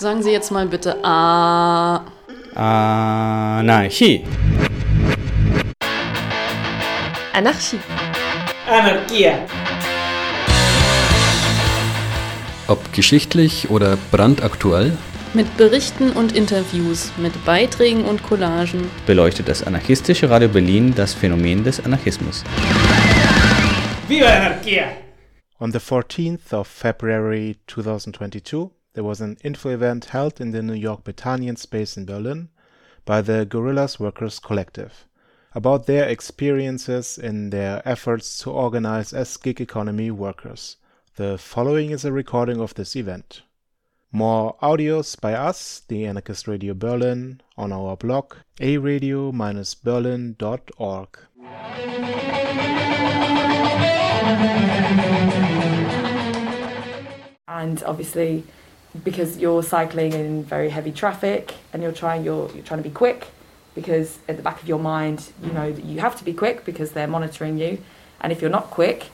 Sagen Sie jetzt mal bitte A. Anarchie. Anarchie. Anarchia. Ob geschichtlich oder brandaktuell, Mit Berichten und Interviews, mit Beiträgen und Collagen. beleuchtet das anarchistische Radio Berlin das Phänomen des Anarchismus. Viva la anarquía! On the 14th of February 2022, there was an info event held in the New Yorck Bethanien space in Berlin by the Gorillas Workers Collective about their experiences in their efforts to organize as gig economy workers. The following is a recording of this event. More audios by us, the Anarchist Radio Berlin, on our blog aradio-berlin.org. and obviously because you're cycling in very heavy traffic and you're trying you're, you're trying to be quick because at the back of your mind you know that you have to be quick because they're monitoring you and if you're not quick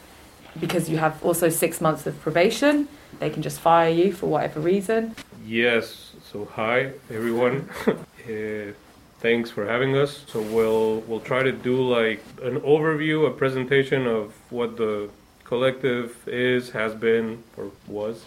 because you have also six months of probation they can just fire you for whatever reason Yes. So hi everyone. uh, thanks for having us. So we'll we'll try to do like an overview, a presentation of what the collective is, has been, or was,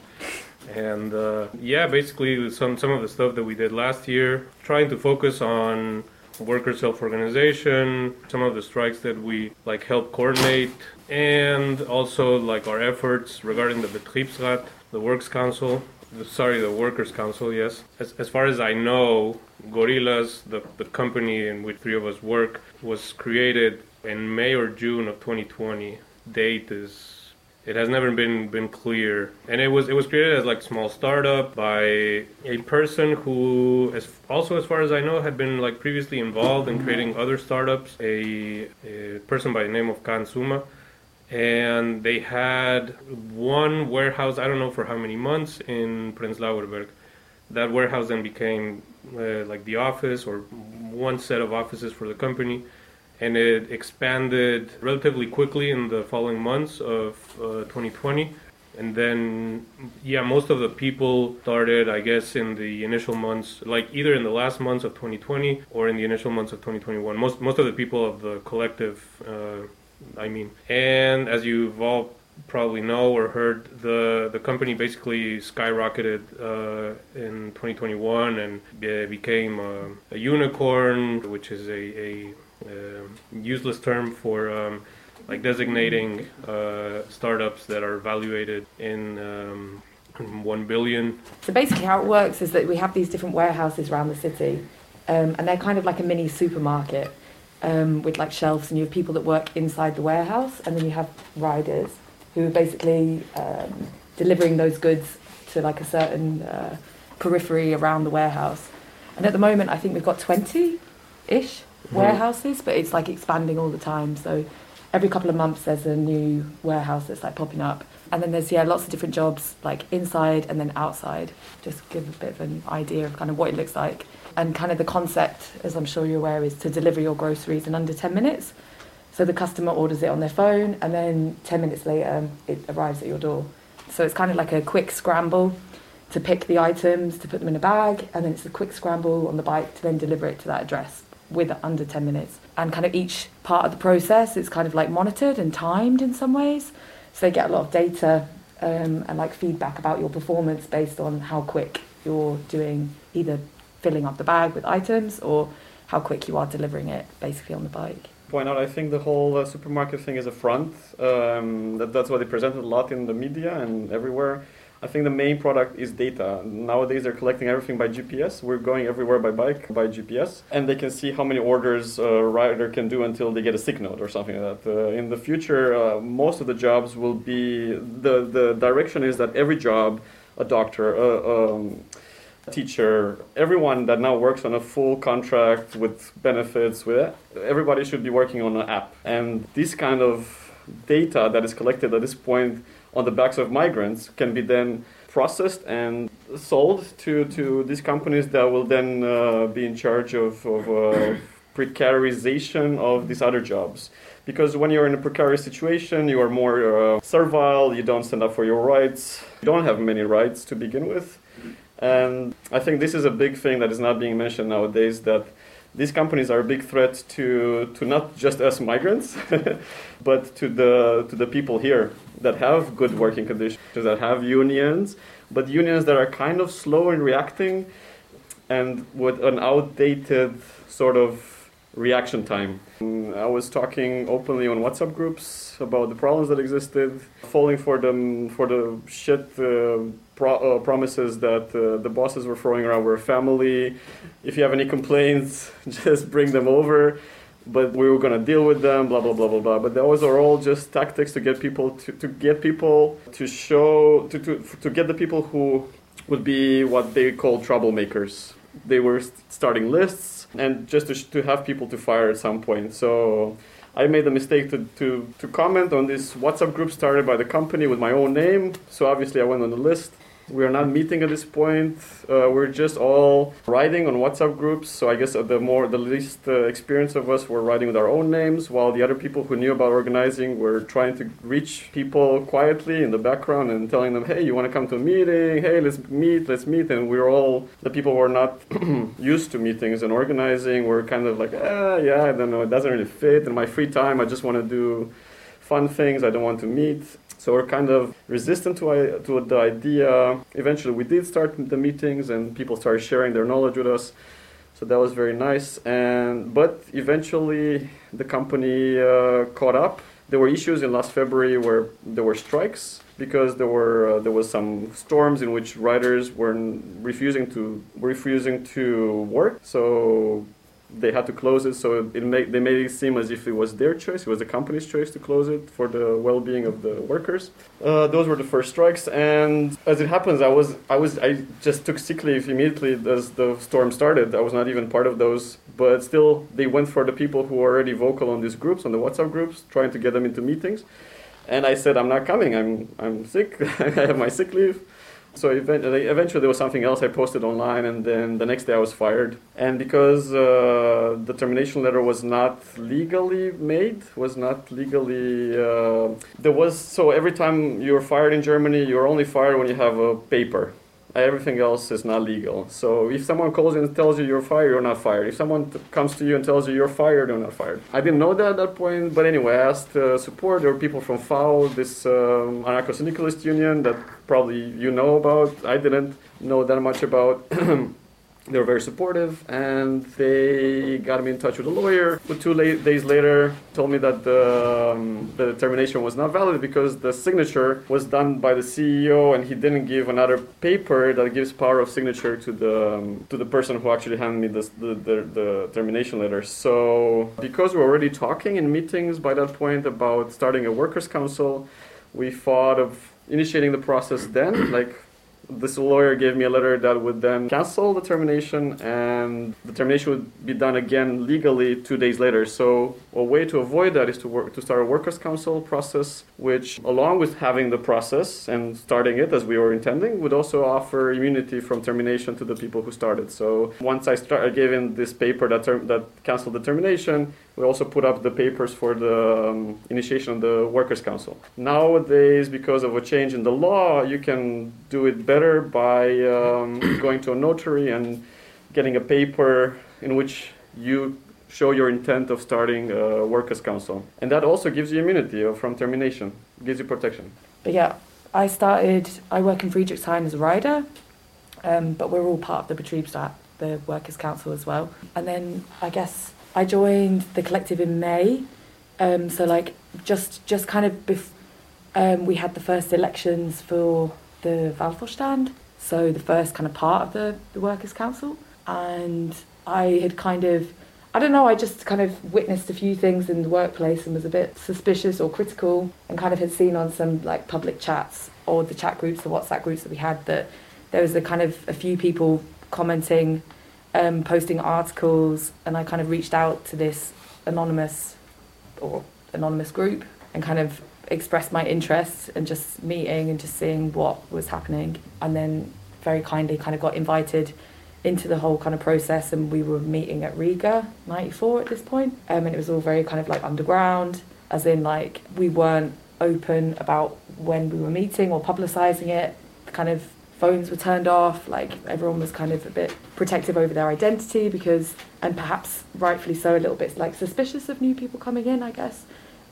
and uh, yeah, basically some some of the stuff that we did last year, trying to focus on worker self-organization, some of the strikes that we like help coordinate, and also like our efforts regarding the Betriebsrat, the Works Council, the, sorry, the Workers' Council, yes. As, as far as I know, Gorillas, the, the company in which three of us work, was created in May or June of 2020. Date is it has never been been clear, and it was it was created as like small startup by a person who, as also as far as I know, had been like previously involved in creating other startups. A, a person by the name of Kağan Sümer and they had one warehouse i don't know for how many months in prenzlauer berg that warehouse then became uh, like the office or one set of offices for the company and it expanded relatively quickly in the following months of uh, 2020 and then yeah most of the people started i guess in the initial months like either in the last months of 2020 or in the initial months of 2021 most most of the people of the collective uh, I mean, and as you've all probably know or heard, the the company basically skyrocketed uh, in 2021 and be- became a, a unicorn, which is a, a useless term for um, like designating uh, startups that are evaluated in um, one billion. So basically, how it works is that we have these different warehouses around the city, um, and they're kind of like a mini supermarket um, with like shelves, and you have people that work inside the warehouse, and then you have riders who are basically um, delivering those goods to like a certain uh, periphery around the warehouse. And at the moment, I think we've got 20 ish warehouses, but it's like expanding all the time. So every couple of months, there's a new warehouse that's like popping up. And then there's yeah lots of different jobs like inside and then outside. Just give a bit of an idea of kind of what it looks like. And kind of the concept, as I'm sure you're aware, is to deliver your groceries in under 10 minutes. So the customer orders it on their phone, and then 10 minutes later, it arrives at your door. So it's kind of like a quick scramble to pick the items, to put them in a bag, and then it's a quick scramble on the bike to then deliver it to that address with under 10 minutes. And kind of each part of the process is kind of like monitored and timed in some ways. So they get a lot of data um, and like feedback about your performance based on how quick you're doing either filling up the bag with items or how quick you are delivering it basically on the bike. point out, I think the whole uh, supermarket thing is a front. Um, that, that's what they presented a lot in the media and everywhere. I think the main product is data. Nowadays, they're collecting everything by GPS. We're going everywhere by bike, by GPS, and they can see how many orders a rider can do until they get a sick note or something like that. Uh, in the future, uh, most of the jobs will be the the direction is that every job, a doctor, a, um, a teacher, everyone that now works on a full contract with benefits, with everybody should be working on an app. And this kind of data that is collected at this point on the backs of migrants can be then processed and sold to, to these companies that will then uh, be in charge of, of uh, precarization of these other jobs. Because when you're in a precarious situation, you are more uh, servile, you don't stand up for your rights, you don't have many rights to begin with. And I think this is a big thing that is not being mentioned nowadays that these companies are a big threat to, to not just us migrants, but to the, to the people here that have good working conditions, that have unions, but unions that are kind of slow in reacting and with an outdated sort of reaction time. I was talking openly on WhatsApp groups about the problems that existed, falling for them for the shit uh, pro- uh, promises that uh, the bosses were throwing around. We're family. If you have any complaints, just bring them over. But we were gonna deal with them, blah blah blah blah blah. But those are all just tactics to get people to, to get people to show to, to to get the people who would be what they call troublemakers. They were starting lists and just to, to have people to fire at some point. So I made the mistake to, to, to comment on this WhatsApp group started by the company with my own name. So obviously I went on the list. We are not meeting at this point. Uh, we're just all writing on WhatsApp groups. So I guess the more, the least uh, experience of us were writing with our own names, while the other people who knew about organizing were trying to reach people quietly in the background and telling them, "Hey, you want to come to a meeting? Hey, let's meet, let's meet." And we were all the people who were not used to meetings and organizing. Were kind of like, "Ah, yeah, I don't know, it doesn't really fit." In my free time, I just want to do fun things. I don't want to meet. So we're kind of resistant to, to the idea. Eventually, we did start the meetings, and people started sharing their knowledge with us. So that was very nice. And but eventually, the company uh, caught up. There were issues in last February where there were strikes because there were uh, there was some storms in which riders were refusing to refusing to work. So they had to close it, so it made, they made it seem as if it was their choice, it was the company's choice to close it for the well-being of the workers. Uh, those were the first strikes, and as it happens, I was I was I just took sick leave immediately as the storm started. I was not even part of those, but still they went for the people who were already vocal on these groups, on the WhatsApp groups, trying to get them into meetings. And I said, I'm not coming. I'm I'm sick. I have my sick leave. So eventually, eventually, there was something else I posted online, and then the next day I was fired. And because uh, the termination letter was not legally made, was not legally, uh, there was so every time you're fired in Germany, you're only fired when you have a paper. Everything else is not legal. So if someone calls you and tells you you're fired, you're not fired. If someone comes to you and tells you you're fired, you're not fired. I didn't know that at that point, but anyway, I asked uh, support. There were people from FAU, this um, anarcho-syndicalist union that probably you know about. I didn't know that much about. they were very supportive and they got me in touch with a lawyer But two la- days later told me that the, um, the termination was not valid because the signature was done by the ceo and he didn't give another paper that gives power of signature to the um, to the person who actually handed me this, the, the, the termination letter. So because we were already talking in meetings by that point about starting a workers council we thought of initiating the process then like this lawyer gave me a letter that would then cancel the termination and the termination would be done again legally two days later. So a way to avoid that is to work to start a workers council process which along with having the process and starting it as we were intending would also offer immunity from termination to the people who started. So once i started giving this paper that term, that canceled the termination we also put up the papers for the um, initiation of the workers council. Nowadays because of a change in the law you can do it better by um, going to a notary and getting a paper in which you show your intent of starting a workers council and that also gives you immunity from termination gives you protection But yeah, I started, I work in Friedrichshain as a rider, um, but we're all part of the Betriebsrat, the Workers' Council as well. And then I guess I joined the collective in May. Um, so like just just kind of bef- um, we had the first elections for the Wahlvorstand, so the first kind of part of the, the Workers' Council. And I had kind of I don't know, I just kind of witnessed a few things in the workplace and was a bit suspicious or critical and kind of had seen on some like public chats or the chat groups, the WhatsApp groups that we had that there was a kind of a few people commenting, um, posting articles and I kind of reached out to this anonymous or anonymous group and kind of expressed my interest and just meeting and just seeing what was happening and then very kindly kind of got invited into the whole kind of process and we were meeting at Rigaer 94 at this point um, and it was all very kind of like underground as in like we weren't open about when we were meeting or publicizing it kind of phones were turned off. Like everyone was kind of a bit protective over their identity because, and perhaps rightfully so, a little bit like suspicious of new people coming in. I guess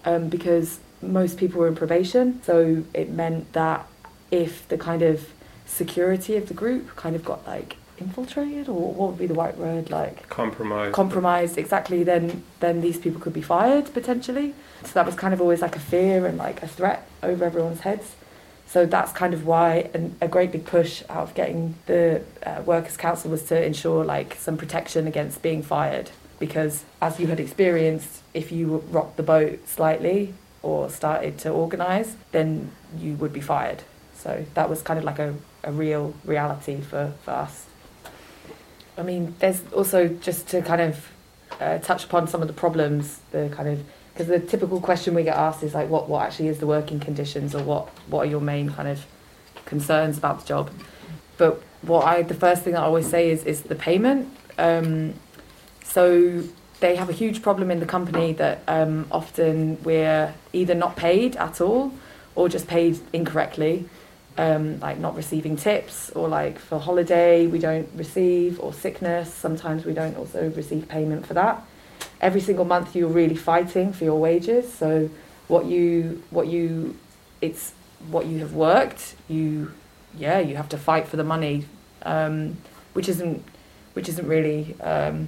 um, because most people were in probation, so it meant that if the kind of security of the group kind of got like infiltrated or what would be the right word like Compromise. compromised exactly then then these people could be fired potentially. So that was kind of always like a fear and like a threat over everyone's heads. So that's kind of why an, a great big push out of getting the uh, workers council was to ensure like some protection against being fired. Because as you had experienced if you rocked the boat slightly or started to organize then you would be fired so that was kind of like a, a real reality for, for us I mean, there's also just to kind of uh, touch upon some of the problems, the kind of because the typical question we get asked is like, what what actually is the working conditions, or what what are your main kind of concerns about the job? But what I the first thing I always say is is the payment. Um, so they have a huge problem in the company that um, often we're either not paid at all or just paid incorrectly um, like not receiving tips or like for holiday we don't receive or sickness. Sometimes we don't also receive payment for that. Every single month you're really fighting for your wages. So what you what you it's what you have worked you yeah you have to fight for the money um, which isn't which isn't really um,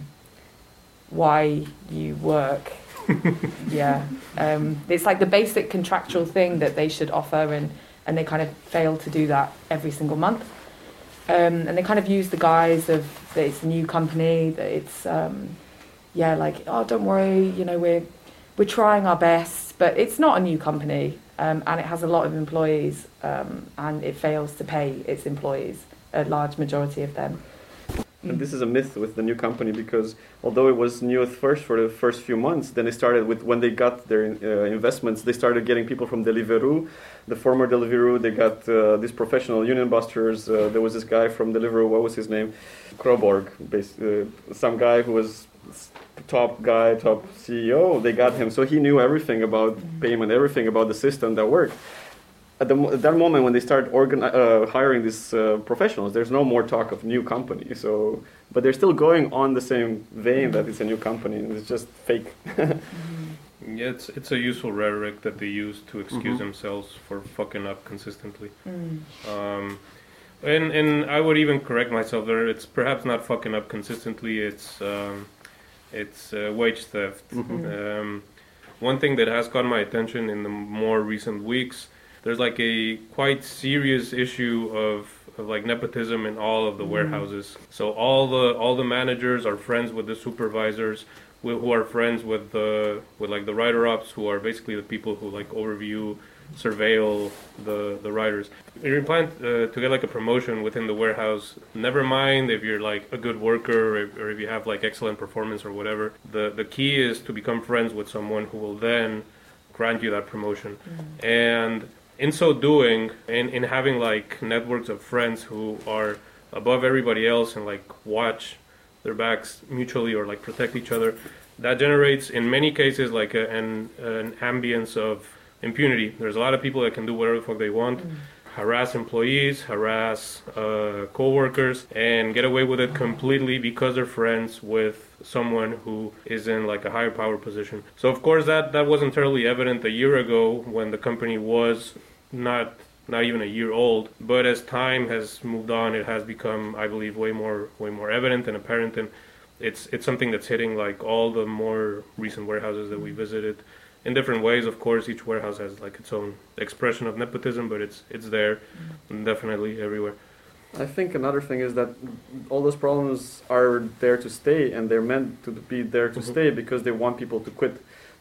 why you work yeah um, it's like the basic contractual thing that they should offer and and they kind of fail to do that every single month. Um, and they kind of use the guise of that it's a new company, that it's um, yeah, like oh, don't worry, you know we're we're trying our best, but it's not a new company, um, and it has a lot of employees, um, and it fails to pay its employees, a large majority of them. And this is a myth with the new company because although it was new at first for the first few months, then they started with when they got their uh, investments, they started getting people from Deliveroo, the former Deliveroo. They got uh, these professional union busters. Uh, there was this guy from Deliveroo. What was his name? Kroborg, uh, some guy who was top guy, top CEO. They got him, so he knew everything about payment, everything about the system that worked at, the, at that moment when they start organi- uh, hiring these uh, professionals, there's no more talk of new company. So, but they're still going on the same vein that it's a new company and it's just fake. Yeah, it's it's a useful rhetoric that they use to excuse Mhm. themselves for fucking up consistently. Mm. Um, and and I would even correct myself there. It's perhaps not fucking up consistently. It's um, it's uh, wage theft. Mhm. Um, one thing that has caught my attention in the more recent weeks, there's like a quite serious issue of, of like nepotism in all of the Mm. warehouses. So all the all the managers are friends with the supervisors, who who are friends with the with like the writer ups, who are basically the people who like overview, surveil the the writers. If you're planning uh, to get like a promotion within the warehouse, never mind if you're like a good worker or if, or if you have like excellent performance or whatever. The the key is to become friends with someone who will then grant you that promotion. And in so doing, in, in having like networks of friends who are above everybody else and like watch their backs mutually or like protect each other, that generates in many cases like a, an an ambience of impunity. There's a lot of people that can do whatever the fuck they want, mm. Harass employees, harass uh, co-workers, and get away with it completely because they're friends with someone who is in like a higher power position. So of course that that wasn't terribly evident a year ago when the company was not not even a year old. But as time has moved on, it has become, I believe, way more way more evident and apparent. And it's it's something that's hitting like all the more recent warehouses that we visited in different ways. Of course, each warehouse has like its own expression of nepotism, but it's it's there, definitely everywhere. I think another thing is that all those problems are there to stay and they're meant to be there to Mhm. stay because they want people to quit.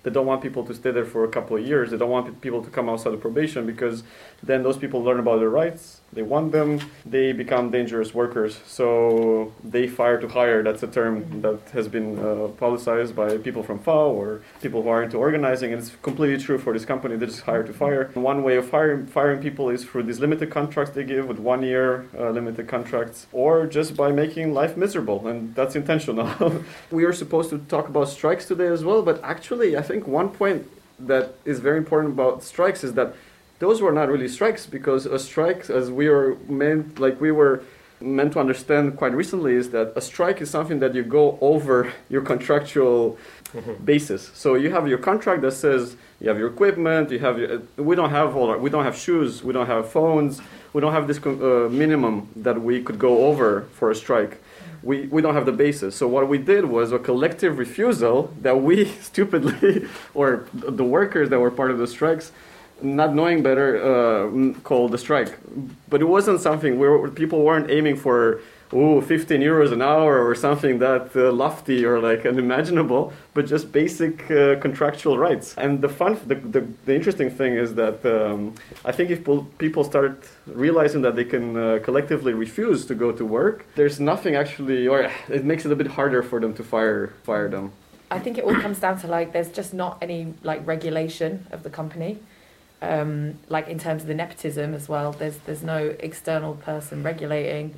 They don't want people to stay there for a couple of years. They don't want pe- people to come outside of probation because then those people learn about their rights. They want them. They become dangerous workers. So they fire to hire. That's a term that has been uh, publicized by people from FAU or people who are into organizing. And it's completely true for this company. They just hire to fire. One way of hiring, firing people is through these limited contracts they give with one year uh, limited contracts or just by making life miserable. And that's intentional. we are supposed to talk about strikes today as well. But actually, I think one point that is very important about strikes is that those were not really strikes because a strike, as we were meant, like we were meant to understand quite recently, is that a strike is something that you go over your contractual basis. So you have your contract that says you have your equipment, you have your, we don't have all our, we don't have shoes, we don't have phones, we don't have this uh, minimum that we could go over for a strike. We, we don't have the basis. So what we did was a collective refusal that we stupidly, or the workers that were part of the strikes, not knowing better, uh, called the strike. But it wasn't something where people weren't aiming for ooh, 15 euros an hour or something that uh, lofty or like unimaginable, but just basic uh, contractual rights. And the fun, the, the, the interesting thing is that um, I think if people start realizing that they can uh, collectively refuse to go to work, there's nothing actually, or it makes it a bit harder for them to fire fire them. I think it all comes down to like there's just not any like regulation of the company. Um, like in terms of the nepotism as well, there's there's no external person regulating.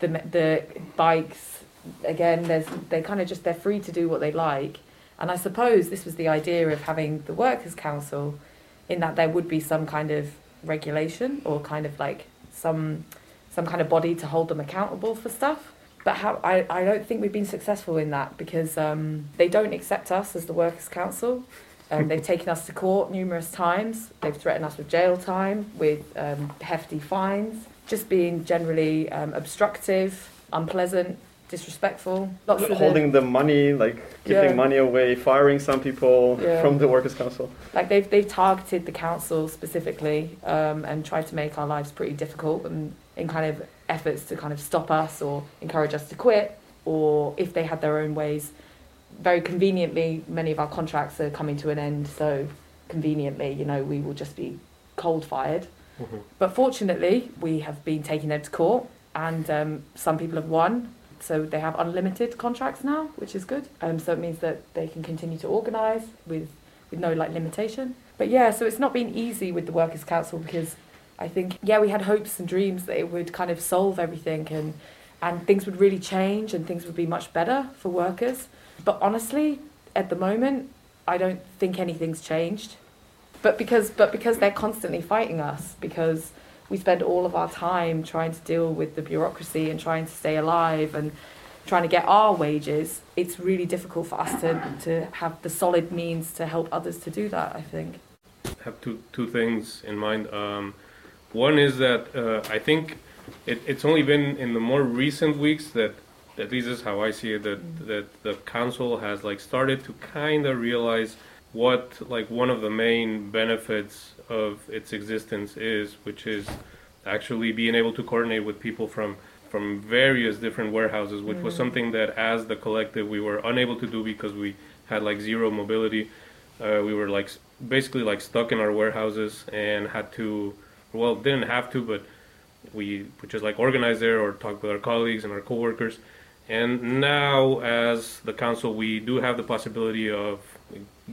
The the bikes again there's they're kind of just they're free to do what they like. And i suppose this was the idea of having the workers council in that there would be some kind of regulation or kind of like some some kind of body to hold them accountable for stuff. But how I, I don't think we've been successful in that because um, they don't accept us as the workers council um, they've taken us to court numerous times they've threatened us with jail time with um, hefty fines just being generally um, obstructive, unpleasant, disrespectful. Lots holding the, money, like giving yeah. money away, firing some people yeah. from the workers' council. Like they've they've targeted the council specifically um, and tried to make our lives pretty difficult and in kind of efforts to kind of stop us or encourage us to quit or if they had their own ways. Very conveniently, many of our contracts are coming to an end, so conveniently, you know, we will just be cold fired. Mm-hmm. But fortunately, we have been taking them to court, and um, some people have won. So they have unlimited contracts now, which is good. Um, so it means that they can continue to organise with, with no like limitation. But yeah, so it's not been easy with the Workers' Council because I think yeah we had hopes and dreams that it would kind of solve everything and and things would really change and things would be much better for workers. But honestly, at the moment, I don't think anything's changed. But because but because they're constantly fighting us because we spend all of our time trying to deal with the bureaucracy and trying to stay alive and trying to get our wages it's really difficult for us to to have the solid means to help others to do that i think. I have two two things in mind. Um, one is that uh, i think it, it's only been in the more recent weeks that at least this is how i see it that that the council has like started to kind of realize what like one of the main benefits of its existence is, which is actually being able to coordinate with people from from various different warehouses, which mm. was something that as the collective we were unable to do because we had like zero mobility. Uh, we were like basically like stuck in our warehouses and had to well didn't have to but we would just like organize there or talk with our colleagues and our coworkers and now as the council we do have the possibility of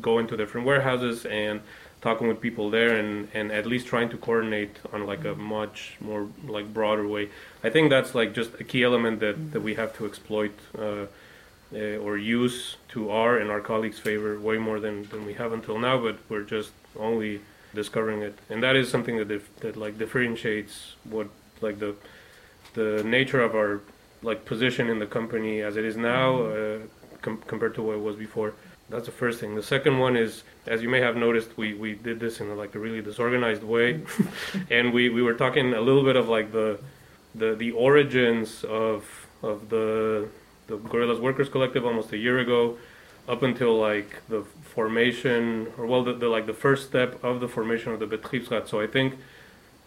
going to different warehouses and talking with people there and, and at least trying to coordinate on like a much more like broader way. I think that's like just a key element that, that we have to exploit uh, uh, or use to our and our colleagues' favor way more than, than we have until now. But we're just only discovering it, and that is something that dif- that like differentiates what like the the nature of our like position in the company as it is now uh, com- compared to what it was before. That's the first thing. The second one is, as you may have noticed, we, we did this in like a really disorganized way, and we, we were talking a little bit of like the the the origins of of the the Gorillas Workers Collective almost a year ago, up until like the formation or well the, the like the first step of the formation of the Betriebsrat. So I think.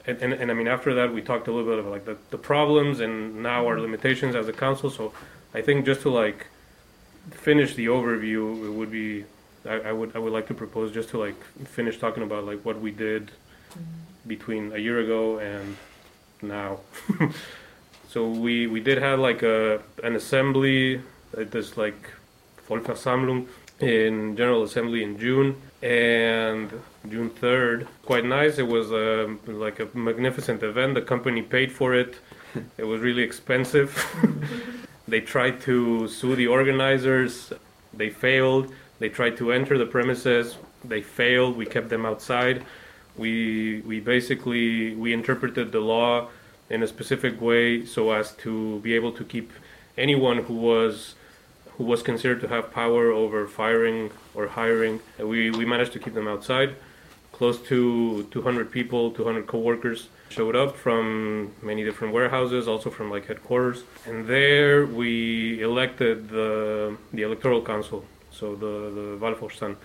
And, and, and I mean, after that, we talked a little bit of like the, the problems and now our limitations as a council. So I think just to like finish the overview, it would be I, I, would I would like to propose just to like finish talking about like what we did mm-hmm. between a year ago and now. so we we did have like a an assembly, uh, this like Vollversammlung in General Assembly in June and June 3rd. Quite nice. It was um, like a magnificent event. The company paid for it. It was really expensive. They tried to sue the organizers. They failed. They tried to enter the premises. They failed. We kept them outside. We we basically we interpreted the law in a specific way so as to be able to keep anyone who was who was considered to have power over firing or hiring. Uh, we we managed to keep them outside. Close to 200 people, 200 co-workers showed up from many different warehouses, also from like headquarters. And there we elected the the electoral council, so the the Wahlvorstand,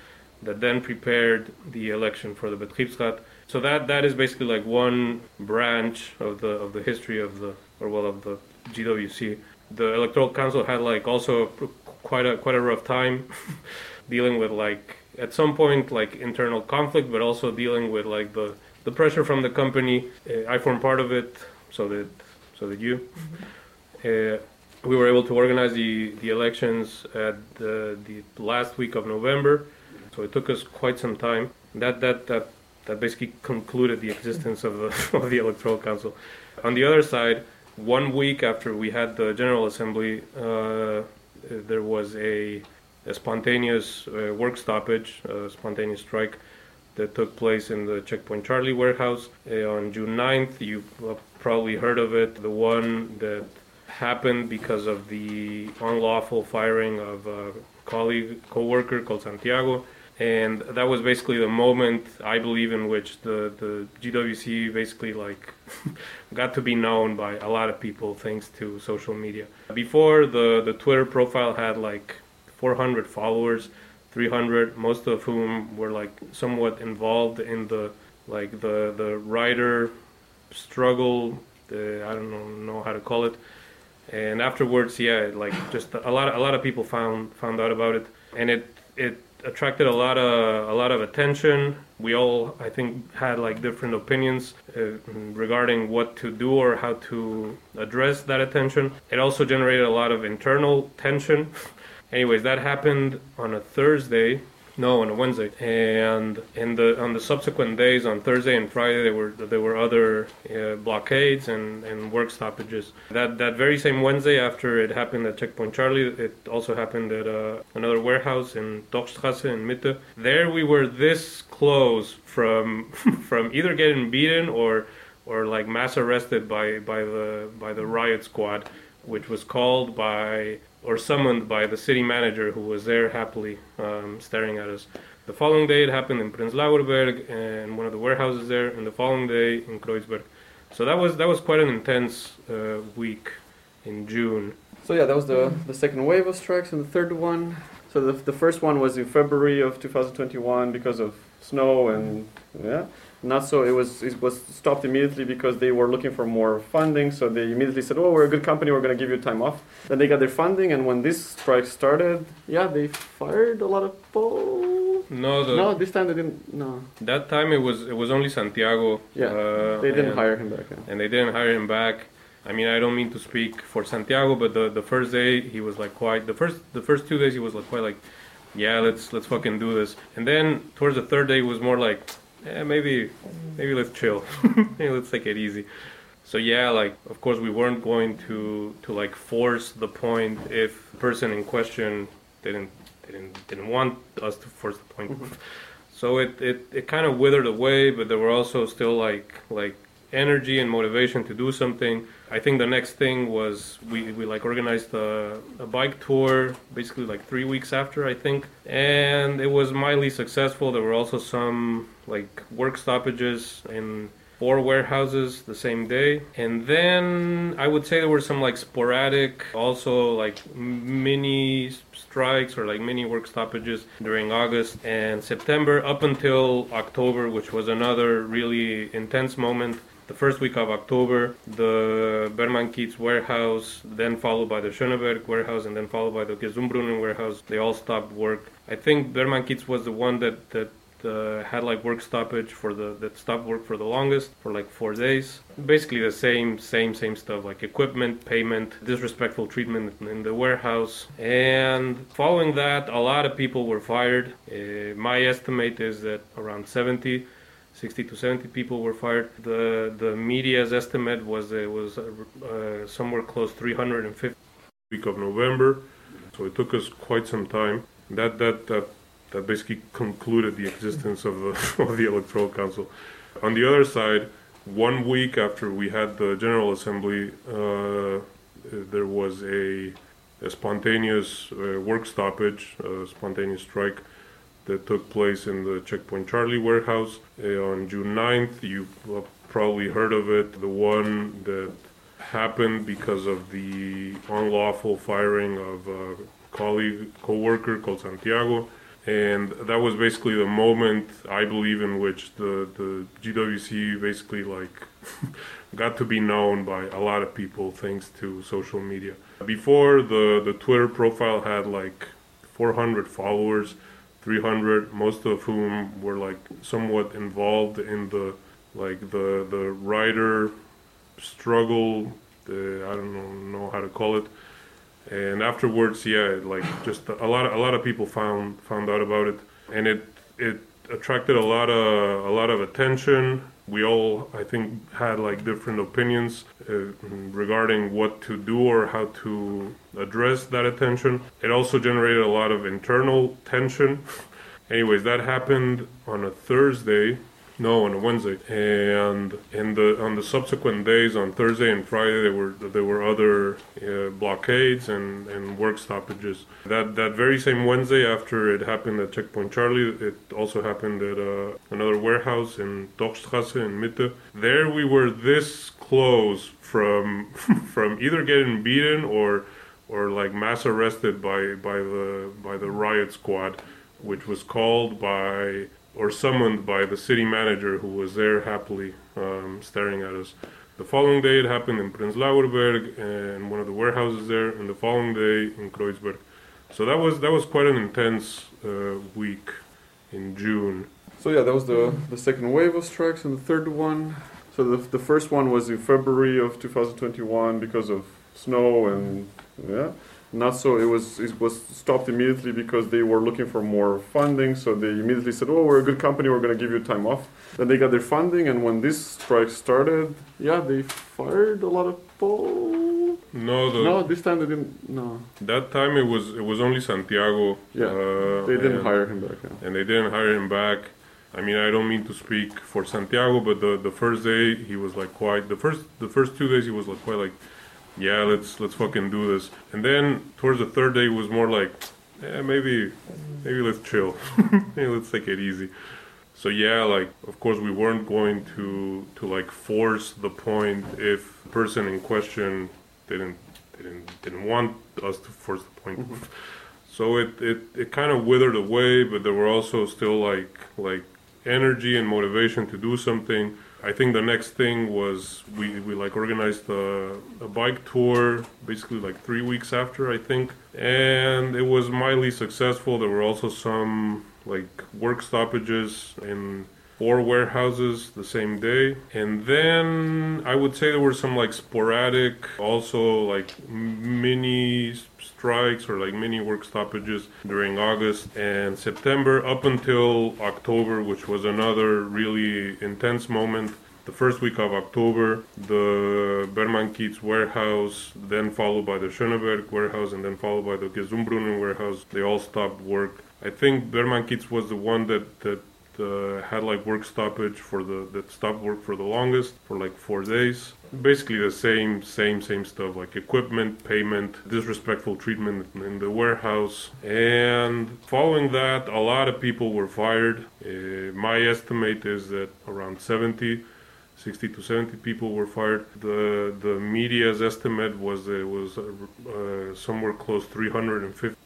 that then prepared the election for the Betriebsrat. So that that is basically like one branch of the of the history of the or well of the GWC. The electoral council had like also quite a quite a rough time dealing with like at some point like internal conflict, but also dealing with like the the pressure from the company. Uh, I formed part of it, so that so that you. Uh, we were able to organize the, the elections at the, the last week of November, so it took us quite some time. That that that that basically concluded the existence of the of the electoral council. On the other side, one week after we had the general assembly, uh, there was a, a spontaneous uh, work stoppage, a spontaneous strike that took place in the Checkpoint Charlie warehouse uh, on June 9th. You've probably heard of it, the one that happened because of the unlawful firing of a colleague, co-worker called Santiago. And that was basically the moment I believe in which the, the GWC basically like got to be known by a lot of people thanks to social media. Before the, the Twitter profile had like 400 followers 300 most of whom were like somewhat involved in the like the the writer struggle the, i don't know, know how to call it and afterwards yeah like just a lot of, a lot of people found found out about it and it it attracted a lot of a lot of attention. We all i think had like different opinions uh, regarding what to do or how to address that attention. It also generated a lot of internal tension. Anyways, that happened on a Thursday. No, on a Wednesday, and in the on the subsequent days, on Thursday and Friday, there were there were other uh, blockades and, and work stoppages. That that very same Wednesday, after it happened at Checkpoint Charlie, it also happened at uh, another warehouse in Torstrasse in Mitte. There, we were this close from from either getting beaten or or like mass arrested by by the by the riot squad, which was called by or summoned by the city manager who was there happily um, staring at us. The following day it happened in Prenzlauer Berg and one of the warehouses there, and the following day in Kreuzberg. So that was that was quite an intense uh, week in June. So yeah, that was the the second wave of strikes, and the third one. So the the first one was in February of 2021 because of snow and yeah. Not so. It was it was stopped immediately because they were looking for more funding. So they immediately said, "Oh, we're a good company. We're going to give you time off." Then they got their funding, and when this strike started, yeah, they fired a lot of people. No, the, no, this time they didn't. No. That time it was it was only Santiago. Yeah, uh, they didn't and, hire him back. Yeah. And they didn't hire him back. I mean, I don't mean to speak for Santiago, but the, the first day he was like quite the first the first two days he was like quite like, yeah, let's let's fucking do this. And then towards the third day he was more like, yeah, maybe, maybe let's chill. maybe let's take it easy. So yeah, like of course we weren't going to to like force the point if the person in question didn't didn't didn't want us to force the point. Mm-hmm. So it, it, it kind of withered away, but there were also still like like energy and motivation to do something. I think the next thing was we, we like organized a, a bike tour basically like three weeks after I think, and it was mildly successful. There were also some like work stoppages in four warehouses the same day. And then i would say there were some like sporadic also like mini strikes or like mini work stoppages during august and september up until october which was another really intense moment the first week of October, the Bergmannkiez warehouse, then followed by the Schöneberg warehouse, and then followed by the Gesundbrunnen warehouse, they all stopped work. I think Bergmannkiez was the one that, that uh, had like work stoppage for the that stopped work for the longest for like four days. Basically the same same same stuff like equipment, payment, disrespectful treatment in the warehouse. And following that, a lot of people were fired. Uh, my estimate is that around 70 60 to 70 people were fired. The the media's estimate was it was uh, uh, somewhere close 350 week of November. So it took us quite some time. That that that that basically concluded the existence of the of the electoral council. On the other side, one week after we had the general assembly, uh, there was a, a spontaneous uh, work stoppage, a spontaneous strike that took place in the Checkpoint Charlie warehouse uh, on June 9th. You probably heard of it, the one that happened because of the unlawful firing of a colleague, co-worker called Santiago. And that was basically the moment I believe in which the, the GWC basically like got to be known by a lot of people thanks to social media. Before the, the Twitter profile had like 400 followers, 300, most of whom were like somewhat involved in the like the the writer struggle. The, I don't know, know how to call it. And afterwards, yeah, like just a lot of a lot of people found found out about it, and it it attracted a lot of a lot of attention. We all, I think, had like different opinions uh, regarding what to do or how to address that attention. It also generated a lot of internal tension. Anyways, that happened on a Thursday, no, on a Wednesday, and in the on the subsequent days, on Thursday and Friday, there were there were other uh, blockades and, and work stoppages. That that very same Wednesday, after it happened at Checkpoint Charlie, it also happened at uh, another warehouse in Torstrasse in Mitte. There, we were this close from from either getting beaten or or like mass arrested by by the by the riot squad, which was called by or summoned by the city manager who was there happily um, staring at us. The following day, it happened in Prenzlauer Berg and one of the warehouses there, and the following day in Kreuzberg. So that was that was quite an intense uh, week in June. So yeah, that was the the second wave of strikes, and the third one. So the the first one was in February of 2021 because of snow and yeah. Not so. It was it was stopped immediately because they were looking for more funding. So they immediately said, "Oh, we're a good company. We're going to give you time off." Then they got their funding, and when this strike started, yeah, they fired a lot of people. No, the, No, this time they didn't. No, that time it was it was only Santiago. yeah, uh, they didn't and- hire him back. Yeah. and they didn't hire him back. I mean, I don't mean to speak for Santiago, but the, the first day he was like quite the first the first two days he was like quite like, yeah, let's let's fucking do this. And then towards the third day it was more like, yeah, maybe maybe let's chill, maybe let's take it easy. So yeah, like of course we weren't going to to like force the point if the person in question didn't didn't didn't want us to force the point. Mm-hmm. So it, it, it kind of withered away, but there were also still like like energy and motivation to do something. I think the next thing was we, we like organized a, a bike tour basically like three weeks after I think, and it was mildly successful. There were also some like work stoppages in four warehouses the same day and then i would say there were some like sporadic also like mini strikes or like mini work stoppages during august and september up until october which was another really intense moment the first week of October, the Bergmannkiez warehouse, then followed by the Schöneberg warehouse, and then followed by the Gesundbrunnen warehouse, they all stopped work. I think Bergmannkiez was the one that, that uh, had like work stoppage for the that stopped work for the longest for like four days. Basically the same same same stuff like equipment, payment, disrespectful treatment in the warehouse, and following that, a lot of people were fired. Uh, my estimate is that around 70. 60 to 70 people were fired. The the media's estimate was it was uh, somewhere close 350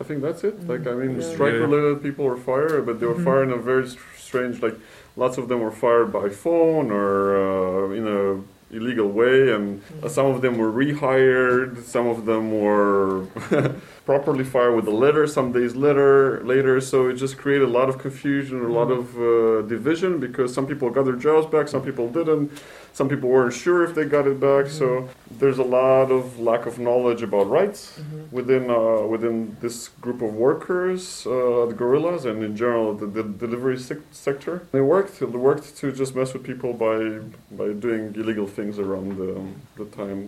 I think that's it. Like I mean, Yeah. strike-related people were fired, but they were fired in a very strange. Like lots of them were fired by phone or uh, in a illegal way, and uh, some of them were rehired. Some of them were properly fire with the letter some days later. Later, so it just created a lot of confusion, a lot of uh, division because some people got their jobs back, some people didn't. Some people weren't sure if they got it back. So there's a lot of lack of knowledge about rights within uh, within this group of workers, uh, the gorillas, and in general the, the delivery sec- sector. They worked. They worked to just mess with people by by doing illegal things around the, the time